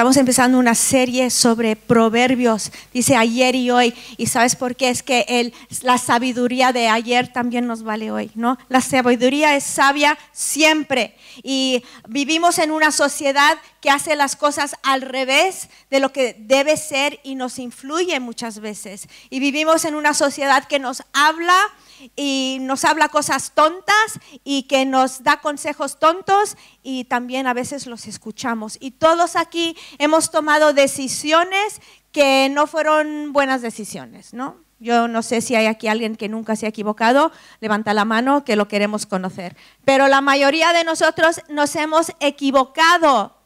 Estamos empezando una serie sobre proverbios, dice ayer y hoy, y sabes por qué es que el, la sabiduría de ayer también nos vale hoy, ¿no? La sabiduría es sabia siempre y vivimos en una sociedad que hace las cosas al revés de lo que debe ser y nos influye muchas veces. Y vivimos en una sociedad que nos habla y nos habla cosas tontas y que nos da consejos tontos y también a veces los escuchamos. Y todos aquí hemos tomado decisiones que no fueron buenas decisiones, ¿no? Yo no sé si hay aquí alguien que nunca se ha equivocado, levanta la mano que lo queremos conocer. Pero la mayoría de nosotros nos hemos equivocado.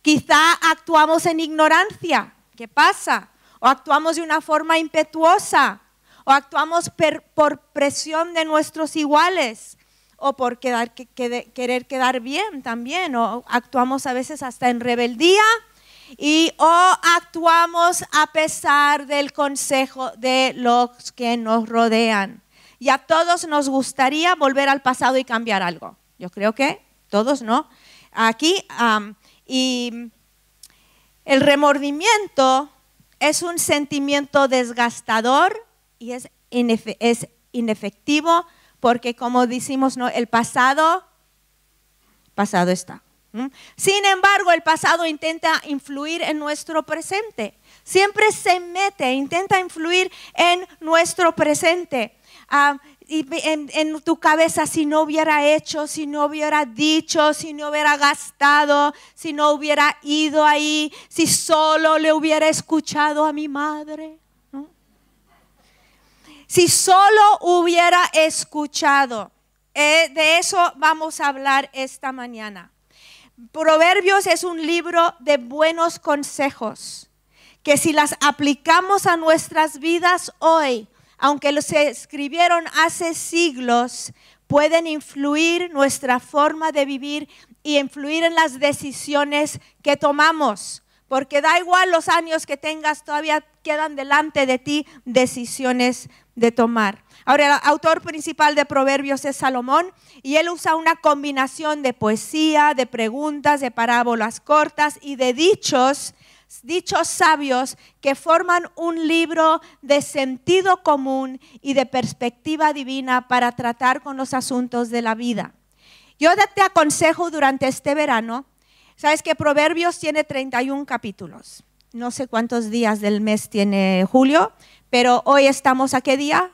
Quizá actuamos en ignorancia, ¿qué pasa? O actuamos de una forma impetuosa o actuamos por presión de nuestros iguales o por querer quedar bien también, o actuamos a veces hasta en rebeldía y o actuamos a pesar del consejo de los que nos rodean. Y a todos nos gustaría volver al pasado y cambiar algo. Yo creo que todos, ¿no? Aquí, y el remordimiento es un sentimiento desgastador y es, es inefectivo porque como decimos, ¿no? el pasado, pasado está. Sin embargo, el pasado intenta influir en nuestro presente. Siempre se mete, intenta influir en nuestro presente. Ah, en, en, tu cabeza si no hubiera hecho, si no hubiera dicho, si no hubiera gastado, si no hubiera ido ahí, si solo le hubiera escuchado a mi madre. Si solo hubiera escuchado. Eh, de eso vamos a hablar esta mañana. Proverbios es un libro de buenos consejos que si las aplicamos a nuestras vidas hoy, aunque los escribieron hace siglos, pueden influir nuestra forma de vivir y influir en las decisiones que tomamos. Porque da igual los años que tengas, todavía quedan delante de ti decisiones de tomar. Ahora, el autor principal de Proverbios es Salomón y él usa una combinación de poesía, de preguntas, de parábolas cortas y de dichos, dichos sabios que forman un libro de sentido común y de perspectiva divina para tratar con los asuntos de la vida. Yo te aconsejo durante este verano, sabes que Proverbios tiene 31 capítulos. No sé cuántos días del mes tiene julio, pero hoy estamos a qué día?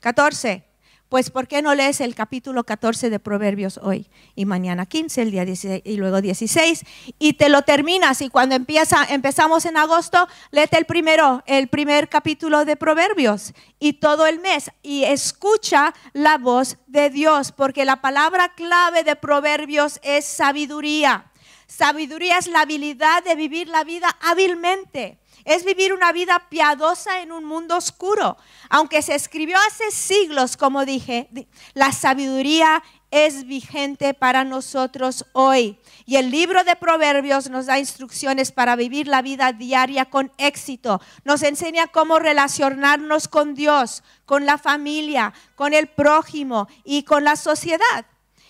14. Pues ¿por qué no lees el capítulo 14 de Proverbios hoy? Y mañana 15, el día 16 y luego 16. Y te lo terminas y cuando empieza, empezamos en agosto, léete el primero, el primer capítulo de Proverbios y todo el mes. Y escucha la voz de Dios, porque la palabra clave de Proverbios es sabiduría. Sabiduría es la habilidad de vivir la vida hábilmente es vivir una vida piadosa en un mundo oscuro. Aunque se escribió hace siglos, como dije, la sabiduría es vigente para nosotros hoy. Y el libro de Proverbios nos da instrucciones para vivir la vida diaria con éxito. Nos enseña cómo relacionarnos con Dios, con la familia, con el prójimo y con la sociedad.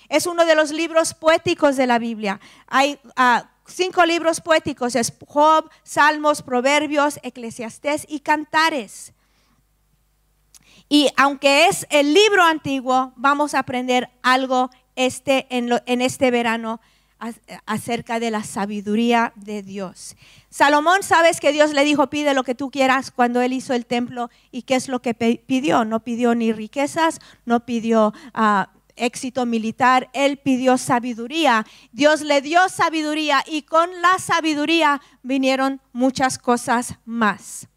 Es uno de los libros poéticos de la Biblia. Hay uh, cinco libros poéticos, Job, Salmos, Proverbios, Eclesiastés y Cantares. Y aunque es el libro antiguo, vamos a aprender algo este, en, este verano acerca de la sabiduría de Dios. Salomón, sabes que Dios le dijo, pide lo que tú quieras cuando él hizo el templo y qué es lo que pidió. No pidió ni riquezas, no pidió... Uh, éxito militar, él pidió sabiduría. Dios le dio sabiduría y con la sabiduría vinieron muchas cosas más.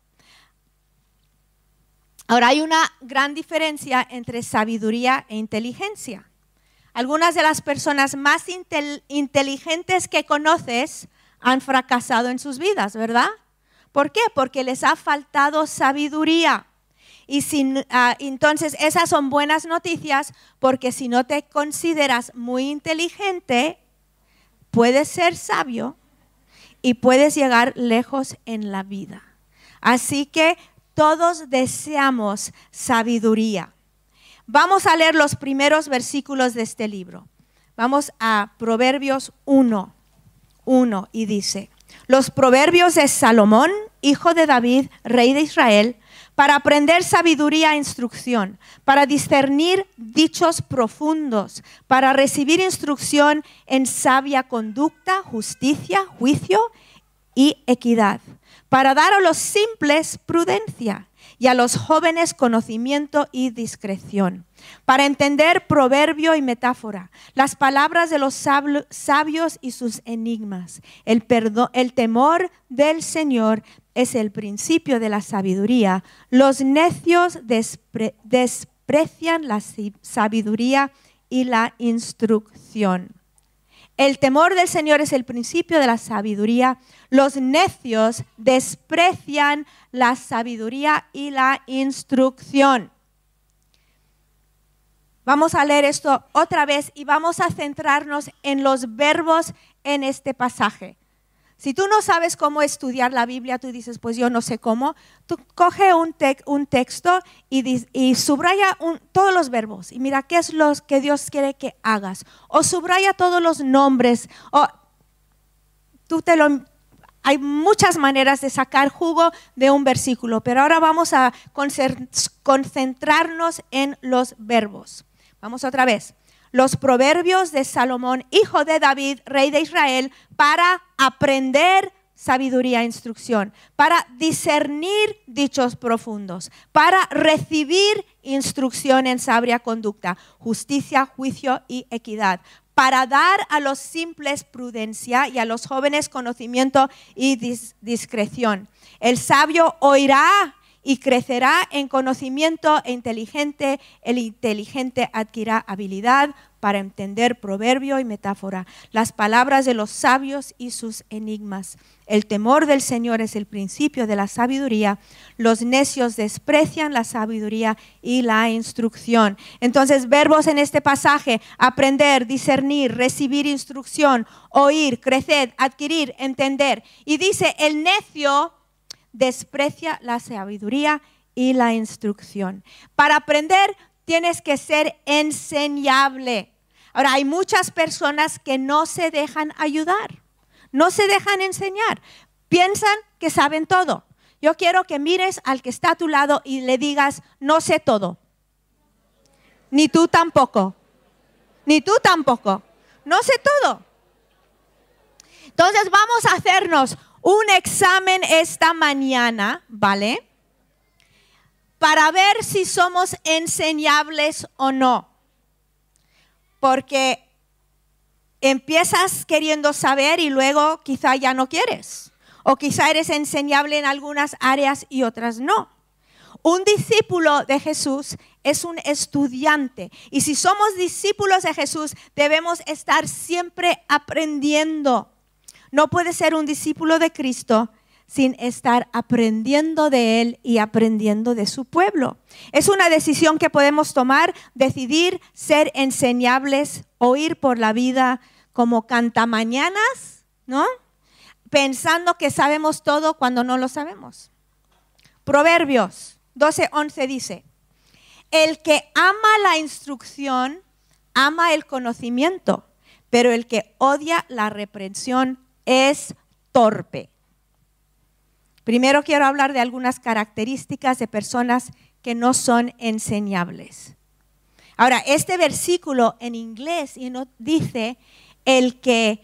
Ahora hay una gran diferencia entre sabiduría e inteligencia. Algunas de las personas más inteligentes que conoces han fracasado en sus vidas, ¿verdad? ¿Por qué? Porque les ha faltado sabiduría. Y ah, entonces esas son buenas noticias porque si no te consideras muy inteligente, puedes ser sabio y puedes llegar lejos en la vida. Así que todos deseamos sabiduría. Vamos a leer los primeros versículos de este libro. Vamos a Proverbios 1, 1 y dice, Los proverbios de Salomón, hijo de David, rey de Israel, para aprender sabiduría e instrucción, para discernir dichos profundos, para recibir instrucción en sabia conducta, justicia, juicio y equidad, para dar a los simples prudencia y a los jóvenes conocimiento y discreción, para entender proverbio y metáfora, las palabras de los sabios y sus enigmas. El, el temor del Señor es el principio de la sabiduría. Los necios desprecian la sabiduría y la instrucción. El temor del Señor es el principio de la sabiduría. Los necios desprecian la sabiduría y la instrucción. Vamos a leer esto otra vez y vamos a centrarnos en los verbos en este pasaje. Si tú no sabes cómo estudiar la Biblia, tú dices, pues yo no sé cómo, tú coge un, texto y, subraya todos los verbos y mira qué es lo que Dios quiere que hagas. O subraya todos los nombres. O tú te lo, hay muchas maneras de sacar jugo de un versículo, pero ahora vamos a concentrarnos en los verbos. Vamos otra vez los proverbios de Salomón, hijo de David, rey de Israel, para aprender sabiduría e instrucción, para discernir dichos profundos, para recibir instrucción en sabia conducta, justicia, juicio y equidad, para dar a los simples prudencia y a los jóvenes conocimiento y discreción. El sabio oirá y crecerá en conocimiento e inteligente. El inteligente adquirirá habilidad para entender proverbio y metáfora, las palabras de los sabios y sus enigmas. El temor del Señor es el principio de la sabiduría. Los necios desprecian la sabiduría y la instrucción. Entonces, verbos en este pasaje, aprender, discernir, recibir instrucción, oír, crecer, adquirir, entender. Y dice, el necio desprecia la sabiduría y la instrucción. Para aprender tienes que ser enseñable. Ahora, hay muchas personas que no se dejan ayudar, no se dejan enseñar, piensan que saben todo. Yo quiero que mires al que está a tu lado y le digas, no sé todo. Ni tú tampoco. Ni tú tampoco. No sé todo. Entonces vamos a hacernos un examen esta mañana, ¿vale? Para ver si somos enseñables o no. Porque empiezas queriendo saber y luego quizá ya no quieres. O quizá eres enseñable en algunas áreas y otras no. Un discípulo de Jesús es un estudiante. Y si somos discípulos de Jesús, debemos estar siempre aprendiendo. No puede ser un discípulo de Cristo sin estar aprendiendo de Él y aprendiendo de su pueblo. Es una decisión que podemos tomar, decidir ser enseñables o ir por la vida como cantamañanas, ¿no? Pensando que sabemos todo cuando no lo sabemos. Proverbios 12:11 dice, el que ama la instrucción, ama el conocimiento, pero el que odia la reprensión es torpe. Primero quiero hablar de algunas características de personas que no son enseñables. Ahora, este versículo en inglés dice, el que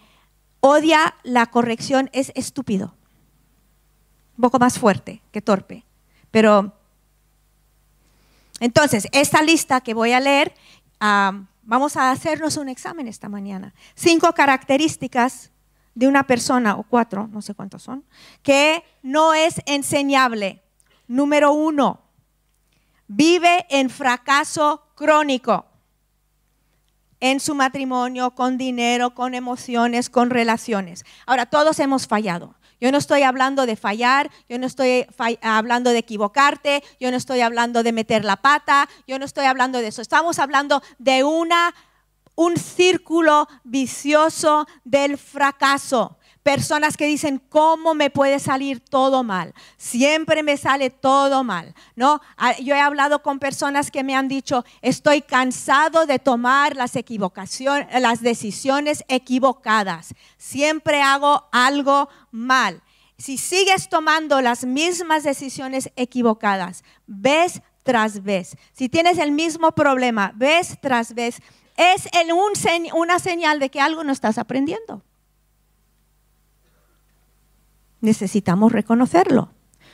odia la corrección es estúpido. Un poco más fuerte que torpe. Pero, entonces, esta lista que voy a leer, ah, vamos a hacernos un examen esta mañana. Cinco características de una persona, o cuatro, no sé cuántos son, que no es enseñable. Número uno, vive en fracaso crónico en su matrimonio, con dinero, con emociones, con relaciones. Ahora, todos hemos fallado. Yo no estoy hablando de fallar, yo no estoy hablando de equivocarte, yo no estoy hablando de meter la pata, yo no estoy hablando de eso. Estamos hablando de una un círculo vicioso del fracaso. Personas que dicen, ¿cómo me puede salir todo mal? Siempre me sale todo mal, ¿no? Ah, yo he hablado con personas que me han dicho, estoy cansado de tomar las equivocaciones, las decisiones equivocadas. Siempre hago algo mal. Si sigues tomando las mismas decisiones equivocadas, vez tras vez, si tienes el mismo problema, vez tras vez, es una señal de que algo no estás aprendiendo necesitamos reconocerlo.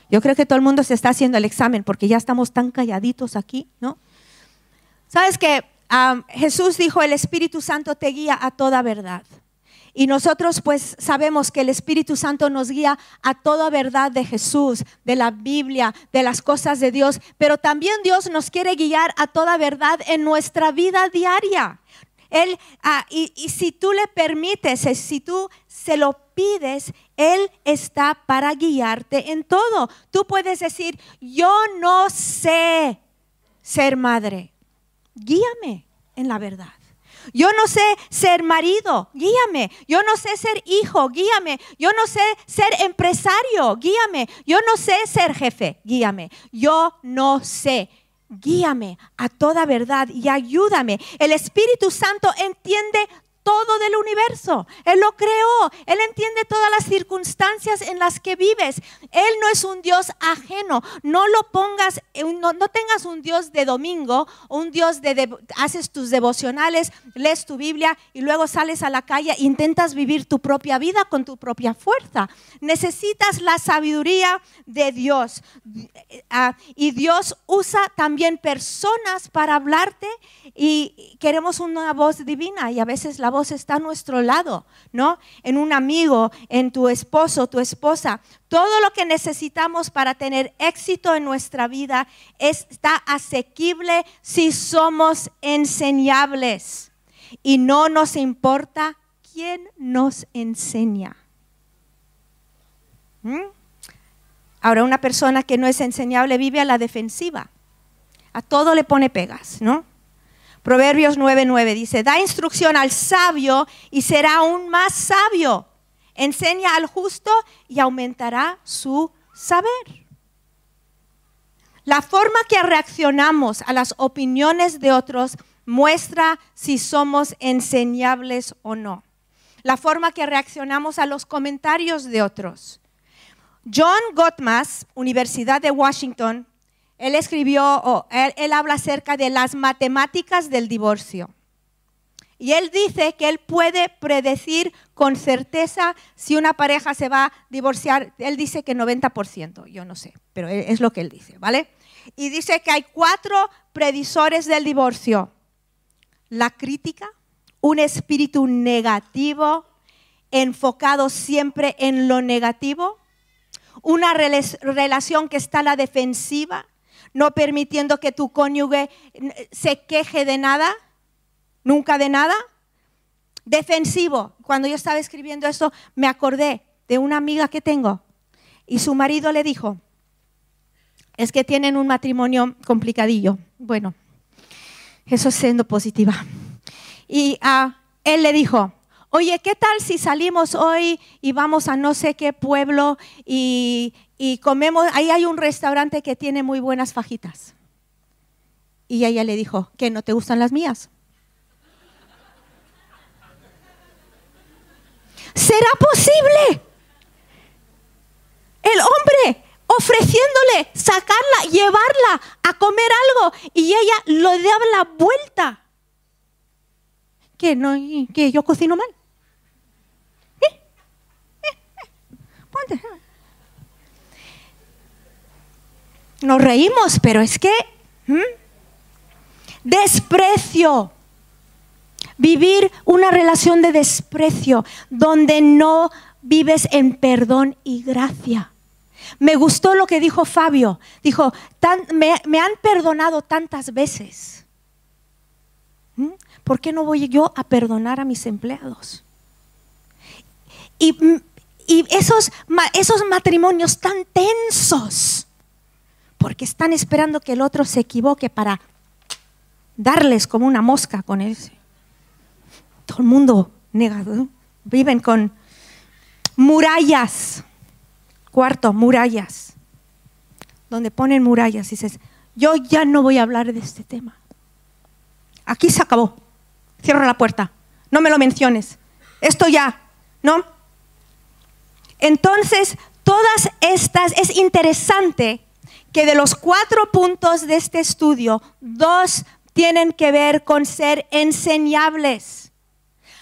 Yo creo que todo el mundo se está haciendo el examen porque ya estamos tan calladitos aquí, ¿no? Sabes que Jesús dijo, el Espíritu Santo te guía a toda verdad. Y nosotros pues sabemos que el Espíritu Santo nos guía a toda verdad de Jesús, de la Biblia, de las cosas de Dios, pero también Dios nos quiere guiar a toda verdad en nuestra vida diaria. Él, ah, y, y si tú le permites, si tú se lo pides, Él está para guiarte en todo. Tú puedes decir, yo no sé ser madre, guíame en la verdad. Yo no sé ser marido, guíame. Yo no sé ser hijo, guíame. Yo no sé ser empresario, guíame. Yo no sé ser jefe, guíame. Yo no sé guíame a toda verdad y ayúdame. El Espíritu Santo entiende todo del universo. Él lo creó. Él entiende todas las circunstancias en las que vives. Él no es un Dios ajeno. No lo pongas, no, no tengas un Dios de domingo, un Dios de, haces tus devocionales, lees tu Biblia y luego sales a la calle e intentas vivir tu propia vida con tu propia fuerza. Necesitas la sabiduría de Dios. Ah, y Dios usa también personas para hablarte y queremos una voz divina y a veces la voz está a nuestro lado, ¿no? En un amigo, en tu esposo, tu esposa. Todo lo que necesitamos para tener éxito en nuestra vida está asequible si somos enseñables. Y no nos importa quién nos enseña. ¿Mm? Ahora, una persona que no es enseñable vive a la defensiva. A todo le pone pegas, ¿no? Proverbios 9:9 dice, da instrucción al sabio y será aún más sabio. Enseña al justo y aumentará su saber. La forma que reaccionamos a las opiniones de otros muestra si somos enseñables o no. La forma que reaccionamos a los comentarios de otros. John Gottmas, Universidad de Washington, él escribió, él, habla acerca de las matemáticas del divorcio. Y él dice que él puede predecir con certeza si una pareja se va a divorciar. Él dice que 90%, yo no sé, pero es lo que él dice, ¿vale? Y dice que hay cuatro predictores del divorcio. La crítica, un espíritu negativo, enfocado siempre en lo negativo, una relación que está a la defensiva, no permitiendo que tu cónyuge se queje de nada, nunca de nada. Defensivo. Cuando yo estaba escribiendo esto, me acordé de una amiga que tengo y su marido le dijo, es que tienen un matrimonio complicadillo. Bueno, eso siendo positiva. Y a él le dijo, oye, ¿qué tal si salimos hoy y vamos a no sé qué pueblo y, y comemos, ahí hay un restaurante que tiene muy buenas fajitas. Y ella le dijo, ¿que no te gustan las mías? ¿Será posible? El hombre ofreciéndole sacarla, llevarla a comer algo y ella lo daba la vuelta. ¿Que no, que yo cocino mal? ¿Eh? ¿Eh? ¿Eh? Ponte. Nos reímos, pero es que desprecio. Vivir una relación de desprecio donde no vives en perdón y gracia. Me gustó lo que dijo Fabio. Dijo, me, me, han perdonado tantas veces. ¿Por qué no voy yo a perdonar a mis empleados? Y, y esos, esos matrimonios tan tensos porque están esperando que el otro se equivoque para darles como una mosca con él. Todo el mundo negado, viven con Murallas. Cuarto, murallas. Donde ponen murallas. Dices, yo ya no voy a hablar de este tema. Aquí se acabó. Cierra la puerta. No me lo menciones. Esto ya, ¿no? Entonces, todas estas, es interesante que de los cuatro puntos de este estudio, dos tienen que ver con ser enseñables.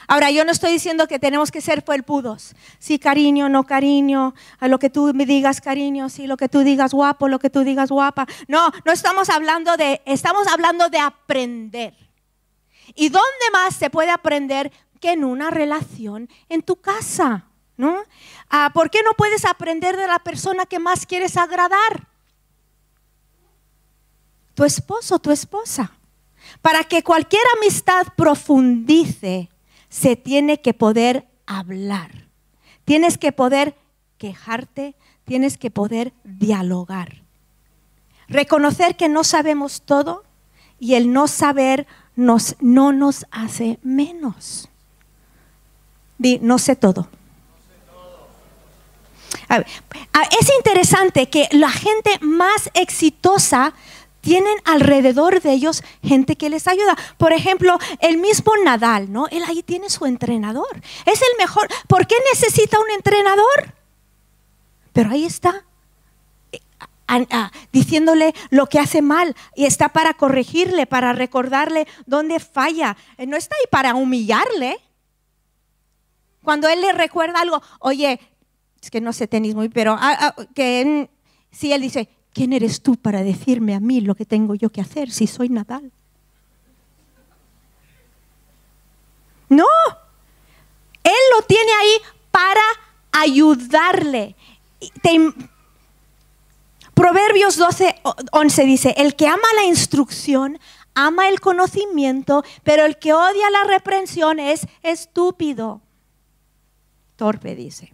Ahora, yo no estoy diciendo que tenemos que ser felpudos. Sí, cariño, no cariño, a lo que tú me digas cariño, sí, lo que tú digas guapo, lo que tú digas guapa. No, no estamos hablando de, estamos hablando de aprender. ¿Y dónde más se puede aprender que en una relación en tu casa? ¿no? Ah, ¿Por qué no puedes aprender de la persona que más quieres agradar? Tu esposo, tu esposa. Para que cualquier amistad profundice, se tiene que poder hablar. Tienes que poder quejarte, tienes que poder dialogar. Reconocer que no sabemos todo y el no saber nos, no nos hace menos. Di, no sé todo. es interesante que la gente más exitosa tienen alrededor de ellos gente que les ayuda. Por ejemplo, el mismo Nadal, ¿no? Él ahí tiene su entrenador. Es el mejor. ¿Por qué necesita un entrenador? Pero ahí está, eh, diciéndole lo que hace mal y está para corregirle, para recordarle dónde falla. Eh, no está ahí para humillarle. Cuando él le recuerda algo, oye, es que no sé tenis muy, pero ah, ah, que si él dice, ¿quién eres tú para decirme a mí lo que tengo yo que hacer si soy Nadal? No, Él lo tiene ahí para ayudarle. Proverbios 12, 11 dice, el que ama la instrucción, ama el conocimiento, pero el que odia la reprensión es estúpido. Torpe dice.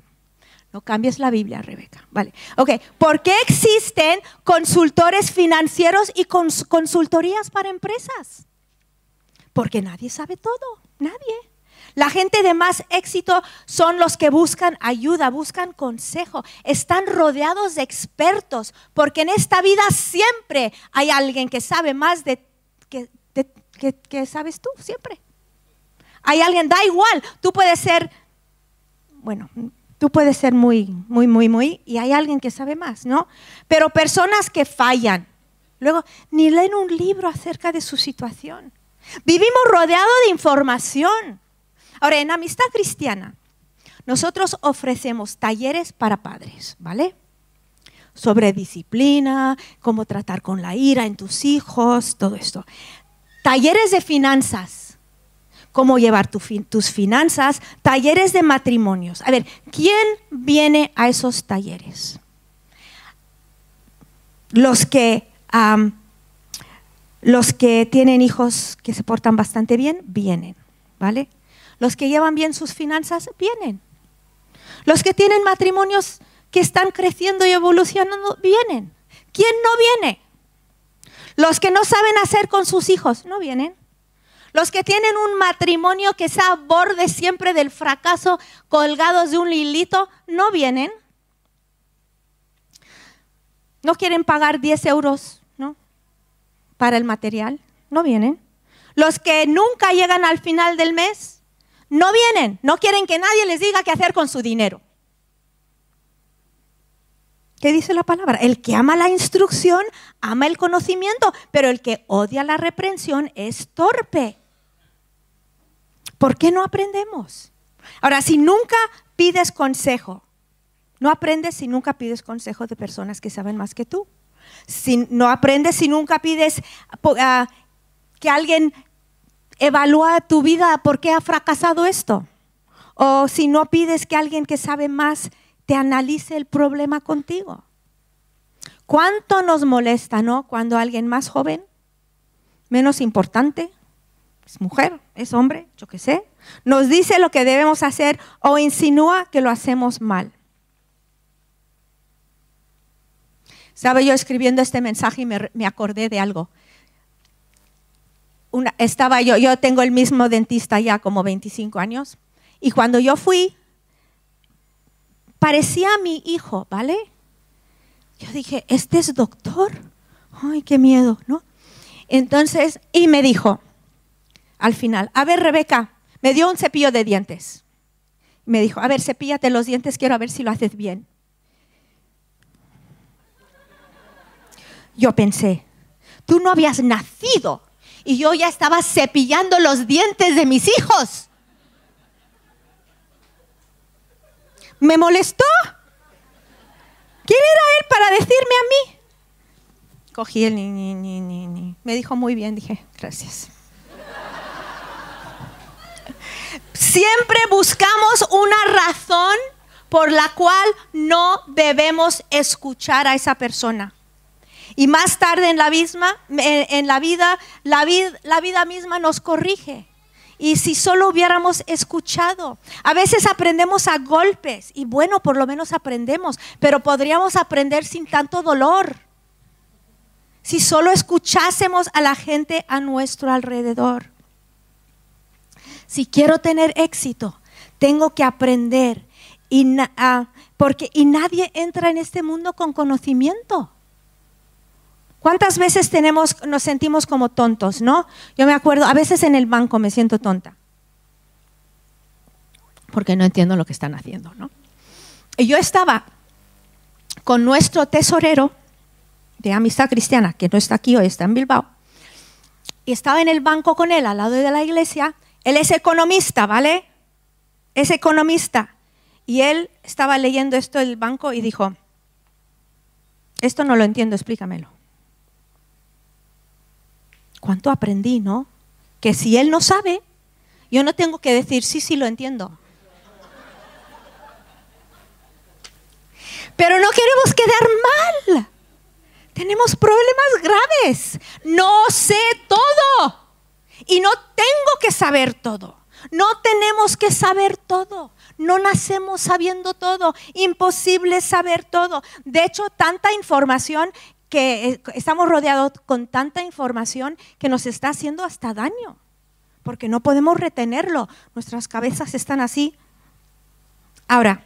No cambies la Biblia, Rebeca. Vale. Ok. ¿Por qué existen consultores financieros y consultorías para empresas? Porque nadie sabe todo. Nadie. La gente de más éxito son los que buscan ayuda, buscan consejo, están rodeados de expertos, porque en esta vida siempre hay alguien que sabe más de que, que sabes tú, siempre. Hay alguien, da igual, tú puedes ser, bueno, Tú puedes ser muy, muy, muy, muy, y hay alguien que sabe más, ¿no? Pero personas que fallan, luego ni leen un libro acerca de su situación. Vivimos rodeados de información. Ahora, en Amistad Cristiana, nosotros ofrecemos talleres para padres, ¿vale? Sobre disciplina, cómo tratar con la ira en tus hijos, todo esto. Talleres de finanzas, cómo llevar tus finanzas, talleres de matrimonios. A ver, ¿quién viene a esos talleres? Los que, los que tienen hijos que se portan bastante bien, vienen, ¿vale? Los que llevan bien sus finanzas, vienen. Los que tienen matrimonios que están creciendo y evolucionando, vienen. ¿Quién no viene? Los que no saben hacer con sus hijos, no vienen. Los que tienen un matrimonio que está a borde siempre del fracaso, colgados de un hilito, no vienen. No quieren pagar 10 euros ¿no? para el material, no vienen. Los que nunca llegan al final del mes, no vienen. No quieren que nadie les diga qué hacer con su dinero. ¿Qué dice la palabra? El que ama la instrucción, ama el conocimiento, pero el que odia la reprensión es torpe. ¿Por qué no aprendemos? Ahora, si nunca pides consejo, no aprendes si nunca pides consejo de personas que saben más que tú. Si, no aprendes si nunca pides ah, que alguien evalúe tu vida por qué ha fracasado esto. O si no pides que alguien que sabe más te analice el problema contigo. ¿Cuánto nos molesta, no? Cuando alguien más joven, menos importante, es mujer, es hombre, yo qué sé, nos dice lo que debemos hacer o insinúa que lo hacemos mal. Estaba yo escribiendo este mensaje y me, acordé de algo. estaba yo, yo tengo el mismo dentista ya como 25 años, y cuando yo fui, parecía mi hijo, ¿vale? Yo dije, ¿este es doctor? Ay, qué miedo, ¿no? Entonces, y me dijo, al final, a ver, Rebeca, me dio un cepillo de dientes. Me dijo, a ver, cepíllate los dientes, quiero ver si lo haces bien. Yo pensé, tú no habías nacido y yo ya estaba cepillando los dientes de mis hijos. Me molestó. ¿Quién era él para decirme a mí? Cogí el ni, ni, ni, ni. Me dijo muy bien, dije, gracias. Siempre buscamos una razón por la cual no debemos escuchar a esa persona. Y más tarde en la, misma, en la vida, la, la vida misma nos corrige. Y si solo hubiéramos escuchado, a veces aprendemos a golpes y bueno, por lo menos aprendemos, pero podríamos aprender sin tanto dolor. Si solo escuchásemos a la gente a nuestro alrededor. Si quiero tener éxito, tengo que aprender. Y, ah, porque, nadie entra en este mundo con conocimiento. ¿Cuántas veces tenemos, nos sentimos como tontos, no? Yo me acuerdo, a veces en el banco me siento tonta. Porque no entiendo lo que están haciendo, ¿no? Y yo estaba con nuestro tesorero de Amistad Cristiana, que no está aquí hoy, está en Bilbao. Y estaba en el banco con él, al lado de la iglesia, él es economista, ¿vale? Es economista. Y él estaba leyendo esto del banco y dijo, esto no lo entiendo, explícamelo. ¿Cuánto aprendí, no? Que si él no sabe, yo no tengo que decir, sí, sí, lo entiendo. Pero no queremos quedar mal. Tenemos problemas graves. No sé todo. Y no tengo que saber todo. No tenemos que saber todo. No nacemos sabiendo todo. Imposible saber todo. De hecho, tanta información que eh, estamos rodeados con tanta información que nos está haciendo hasta daño. Porque no podemos retenerlo. Nuestras cabezas están así. Ahora,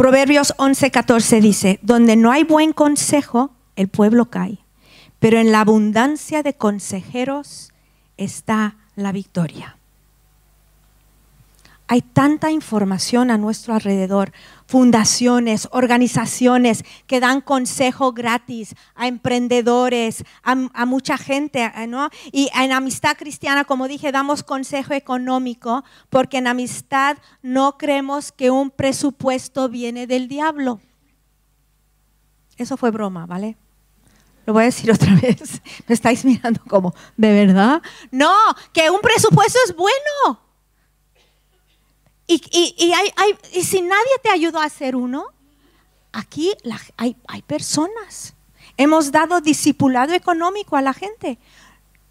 Proverbios 11:14 dice, donde no hay buen consejo, el pueblo cae, pero en la abundancia de consejeros está la victoria. Hay tanta información a nuestro alrededor, fundaciones, organizaciones que dan consejo gratis a emprendedores, a, mucha gente, ¿no? Y en Amistad Cristiana, como dije, damos consejo económico porque en Amistad no creemos que un presupuesto viene del diablo. Eso fue broma, ¿vale? Lo voy a decir otra vez. Me estáis mirando como, ¿de verdad? No, que un presupuesto es bueno. Y, y, si nadie te ayudó a hacer uno, aquí hay, hay personas. Hemos dado discipulado económico a la gente.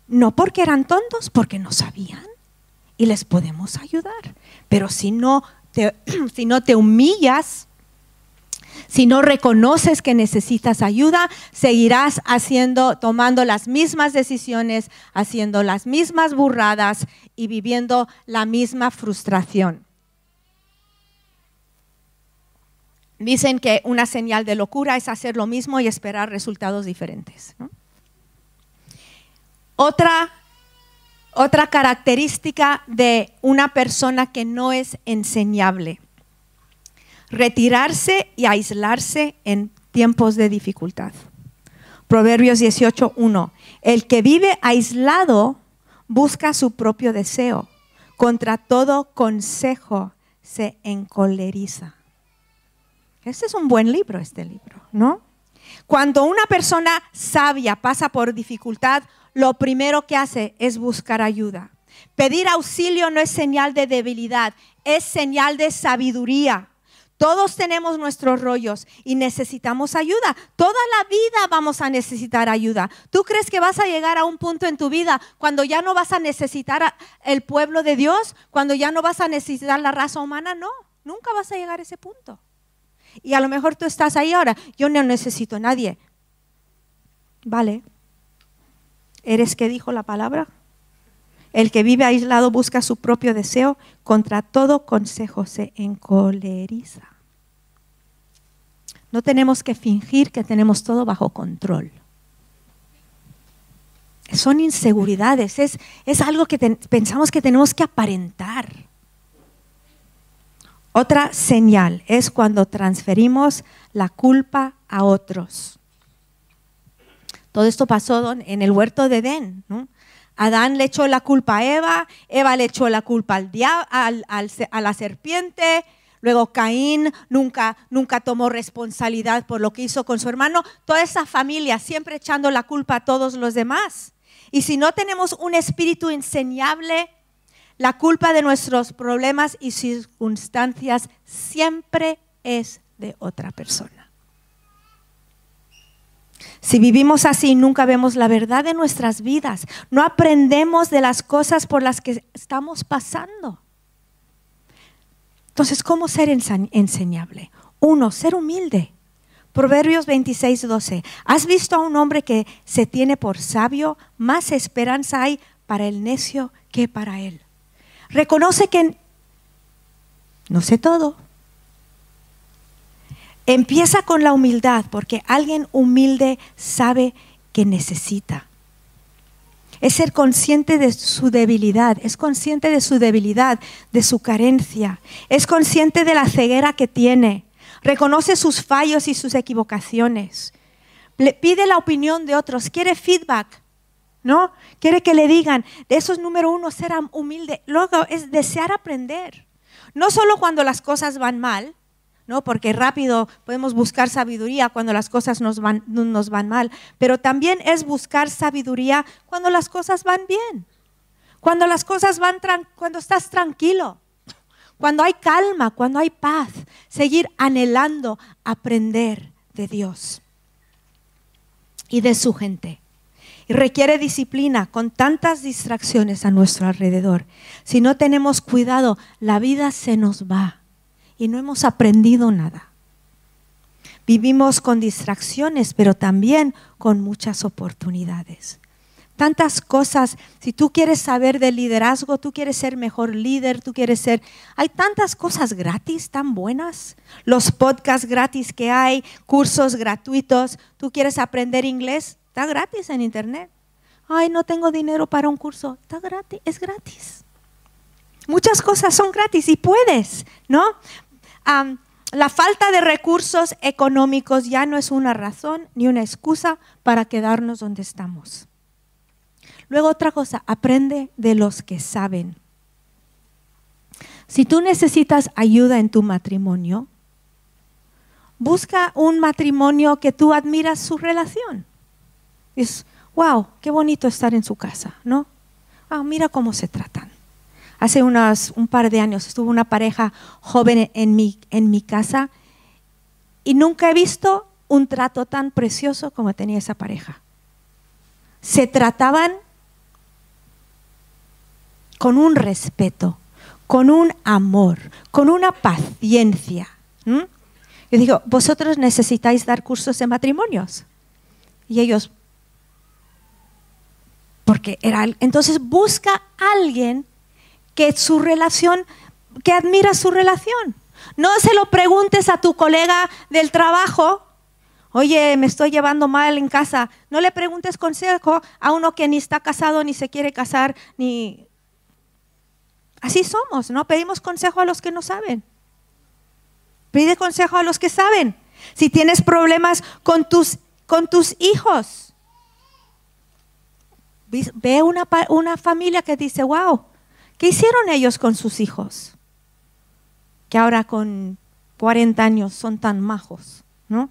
No porque eran tontos, porque no sabían. Y les podemos ayudar. Pero si no te, si no te humillas, si no reconoces que necesitas ayuda, seguirás haciendo, tomando las mismas decisiones, haciendo las mismas burradas y viviendo la misma frustración. Dicen que una señal de locura es hacer lo mismo y esperar resultados diferentes. Otra, otra característica de una persona que no es enseñable retirarse y aislarse en tiempos de dificultad. Proverbios 18.1. El que vive aislado busca su propio deseo. Contra todo consejo se encoleriza. Este es un buen libro, este libro, ¿no? Cuando una persona sabia pasa por dificultad, lo primero que hace es buscar ayuda. Pedir auxilio no es señal de debilidad, es señal de sabiduría. Todos tenemos nuestros rollos y necesitamos ayuda. Toda la vida vamos a necesitar ayuda. ¿Tú crees que vas a llegar a un punto en tu vida cuando ya no vas a necesitar el pueblo de Dios? Cuando ya no vas a necesitar la raza humana? No, nunca vas a llegar a ese punto. Y a lo mejor tú estás ahí ahora. Yo no necesito a nadie. Vale. ¿Eres que dijo la palabra? El que vive aislado busca su propio deseo, contra todo consejo se encoleriza. No tenemos que fingir que tenemos todo bajo control. Son inseguridades, es, es algo que pensamos que tenemos que aparentar. Otra señal es cuando transferimos la culpa a otros. Todo esto pasó en el huerto de Edén. Adán le echó la culpa a Eva, Eva le echó la culpa al, a la serpiente, luego Caín nunca, nunca tomó responsabilidad por lo que hizo con su hermano. Toda esa familia siempre echando la culpa a todos los demás. Y si no tenemos un espíritu enseñable, la culpa de nuestros problemas y circunstancias siempre es de otra persona. Si vivimos así, nunca vemos la verdad de nuestras vidas. No aprendemos de las cosas por las que estamos pasando. Entonces, ¿cómo ser enseñable? Uno, ser humilde. Proverbios 26, 12. ¿Has visto a un hombre que se tiene por sabio? Más esperanza hay para el necio que para él. Reconoce que no sé todo, Empieza con la humildad, porque alguien humilde sabe que necesita. Es ser consciente de su debilidad, es consciente de su debilidad, de su carencia, es consciente de la ceguera que tiene, reconoce sus fallos y sus equivocaciones, le pide la opinión de otros, quiere feedback, ¿no? Quiere que le digan, eso es número uno, ser humilde. Luego es desear aprender. No solo cuando las cosas van mal, ¿no? Porque rápido podemos buscar sabiduría cuando las cosas nos van, nos van mal, pero también es buscar sabiduría cuando las cosas van bien. Cuando las cosas van, cuando estás tranquilo, cuando hay calma, cuando hay paz, seguir anhelando aprender de Dios y de su gente. Y requiere disciplina con tantas distracciones a nuestro alrededor. Si no tenemos cuidado, la vida se nos va y no hemos aprendido nada. Vivimos con distracciones, pero también con muchas oportunidades. Tantas cosas, si tú quieres saber de liderazgo, tú quieres ser mejor líder, tú quieres ser... Hay tantas cosas gratis, tan buenas. Los podcasts gratis que hay, cursos gratuitos. Tú quieres aprender inglés, está gratis en internet. Ay, no tengo dinero para un curso, está gratis, es gratis. Muchas cosas son gratis y puedes, ¿no? La falta de recursos económicos ya no es una razón ni una excusa para quedarnos donde estamos. Luego otra cosa, aprende de los que saben. Si tú necesitas ayuda en tu matrimonio, busca un matrimonio que tú admiras su relación. Es, wow, qué bonito estar en su casa, ¿no? Ah, mira cómo se tratan. Hace unos, un par de años estuvo una pareja joven en mi, en mi casa y nunca he visto un trato tan precioso como tenía esa pareja. Se trataban con un respeto, con un amor, con una paciencia. Yo digo, vosotros necesitáis dar cursos de matrimonios. Y ellos, porque era, entonces busca alguien que su relación, que admira su relación. No se lo preguntes a tu colega del trabajo, oye, me estoy llevando mal en casa. No le preguntes consejo a uno que ni está casado, ni se quiere casar, ni... Así somos, ¿no? Pedimos consejo a los que no saben. Pide consejo a los que saben. Si tienes problemas con tus, con tus hijos, ve una, una familia que dice, wow, ¿Qué hicieron ellos con sus hijos? Que ahora con 40 años son tan majos, ¿no?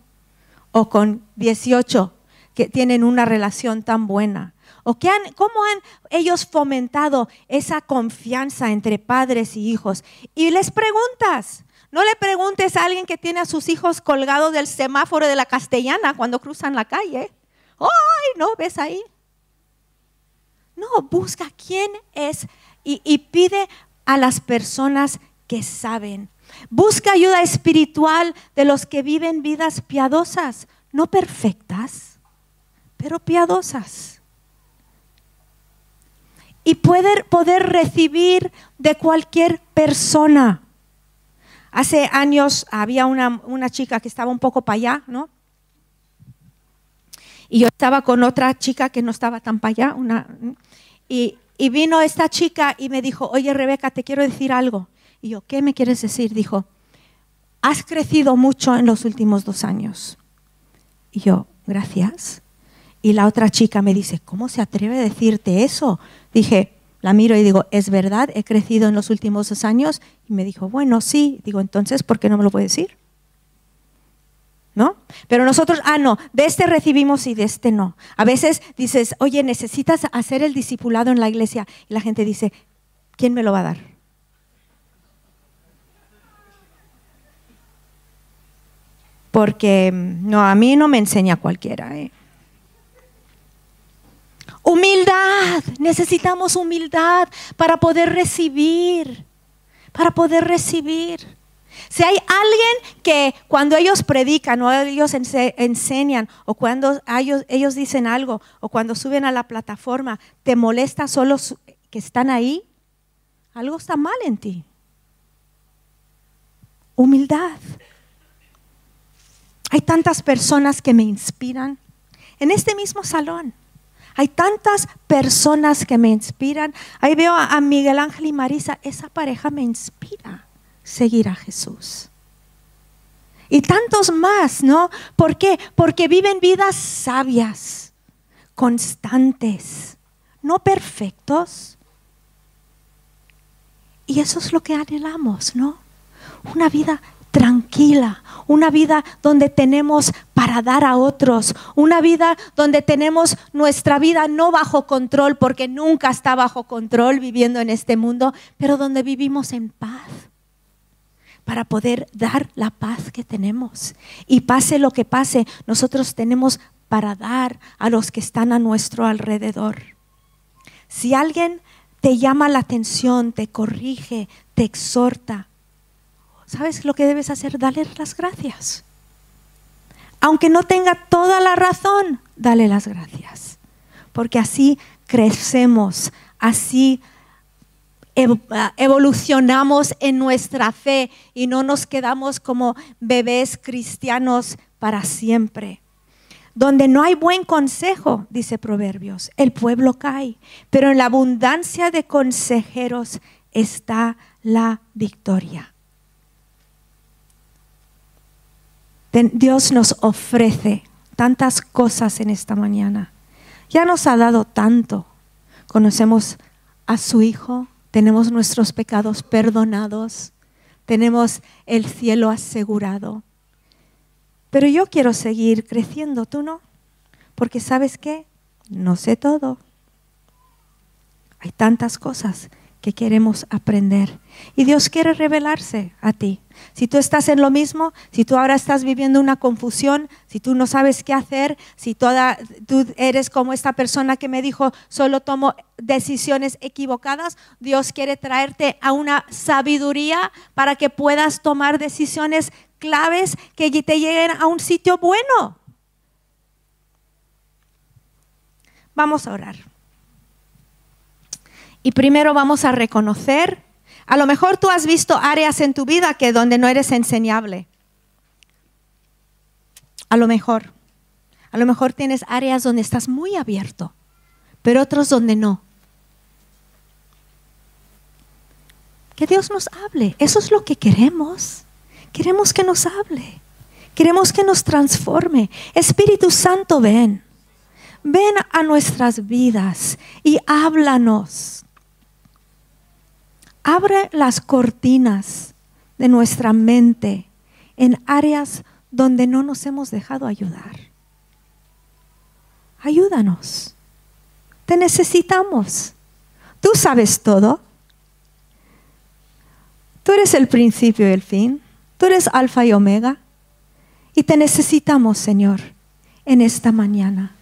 O con 18 que tienen una relación tan buena. ¿O qué han, cómo han ellos fomentado esa confianza entre padres y hijos? Y les preguntas, no le preguntes a alguien que tiene a sus hijos colgados del semáforo de la castellana cuando cruzan la calle. ¡Ay, no! ¿Ves ahí? No, busca quién es y, pide a las personas que saben. Busca ayuda espiritual de los que viven vidas piadosas, no perfectas, pero piadosas. y poder, poder recibir de cualquier persona. Hace años había una, una chica que estaba un poco para allá, ¿no? Y yo estaba con otra chica que no estaba tan para allá. Una, y, y vino esta chica y me dijo, oye Rebeca, te quiero decir algo. Y yo, ¿qué me quieres decir? Dijo, has crecido mucho en los últimos dos años. Y yo, gracias. Y la otra chica me dice, ¿cómo se atreve a decirte eso? Dije, la miro y digo, ¿es verdad? ¿He crecido en los últimos dos años? Y me dijo, bueno, sí. Digo, entonces, ¿por qué no me lo puede decir? ¿No? Pero nosotros, ah, no, de este recibimos y de este no. A veces dices, oye, necesitas hacer el discipulado en la iglesia. Y la gente dice, ¿quién me lo va a dar? Porque mm, no, a mí no me enseña cualquiera. ¿eh? Humildad, necesitamos humildad para poder recibir, para poder recibir. Si hay alguien que cuando ellos predican o ellos enseñan o cuando ellos, ellos dicen algo o cuando suben a la plataforma, te molesta solo que están ahí, algo está mal en ti. Humildad. Hay tantas personas que me inspiran en este mismo salón. Hay tantas personas que me inspiran. Ahí veo a Miguel Ángel y Marisa. Esa pareja me inspira seguir a Jesús. Y tantos más, ¿no? ¿Por qué? Porque viven vidas sabias, constantes, no perfectos. Y eso es lo que anhelamos, ¿no? Una vida tranquila, una vida donde tenemos para dar a otros, una vida donde tenemos nuestra vida no bajo control, porque nunca está bajo control viviendo en este mundo, pero donde vivimos en paz para poder dar la paz que tenemos. Y pase lo que pase, nosotros tenemos para dar a los que están a nuestro alrededor. Si alguien te llama la atención, te corrige, te exhorta, ¿sabes lo que debes hacer? Dale las gracias. Aunque no tenga toda la razón, dale las gracias. Porque así crecemos, así evolucionamos en nuestra fe y no nos quedamos como bebés cristianos para siempre. Donde no hay buen consejo, dice Proverbios, el pueblo cae, pero en la abundancia de consejeros está la victoria. Dios nos ofrece tantas cosas en esta mañana. Ya nos ha dado tanto. Conocemos a su Hijo, tenemos nuestros pecados perdonados, tenemos el cielo asegurado. Pero yo quiero seguir creciendo, ¿tú no? Porque sabes qué? No sé todo. Hay tantas cosas que queremos aprender. Y Dios quiere revelarse a ti. Si tú estás en lo mismo, si tú ahora estás viviendo una confusión, si tú no sabes qué hacer, si toda, tú eres como esta persona que me dijo, solo tomo decisiones equivocadas, Dios quiere traerte a una sabiduría para que puedas tomar decisiones claves que te lleguen a un sitio bueno. Vamos a orar. Y primero vamos a reconocer, a lo mejor tú has visto áreas en tu vida que donde no eres enseñable. A lo mejor. A lo mejor tienes áreas donde estás muy abierto, pero otros donde no. Que Dios nos hable. Eso es lo que queremos. Queremos que nos hable. Queremos que nos transforme. Espíritu Santo, ven. Ven a nuestras vidas y háblanos. Abre las cortinas de nuestra mente en áreas donde no nos hemos dejado ayudar. Ayúdanos. Te necesitamos. Tú sabes todo. Tú eres el principio y el fin. Tú eres alfa y omega. Y te necesitamos, Señor, en esta mañana.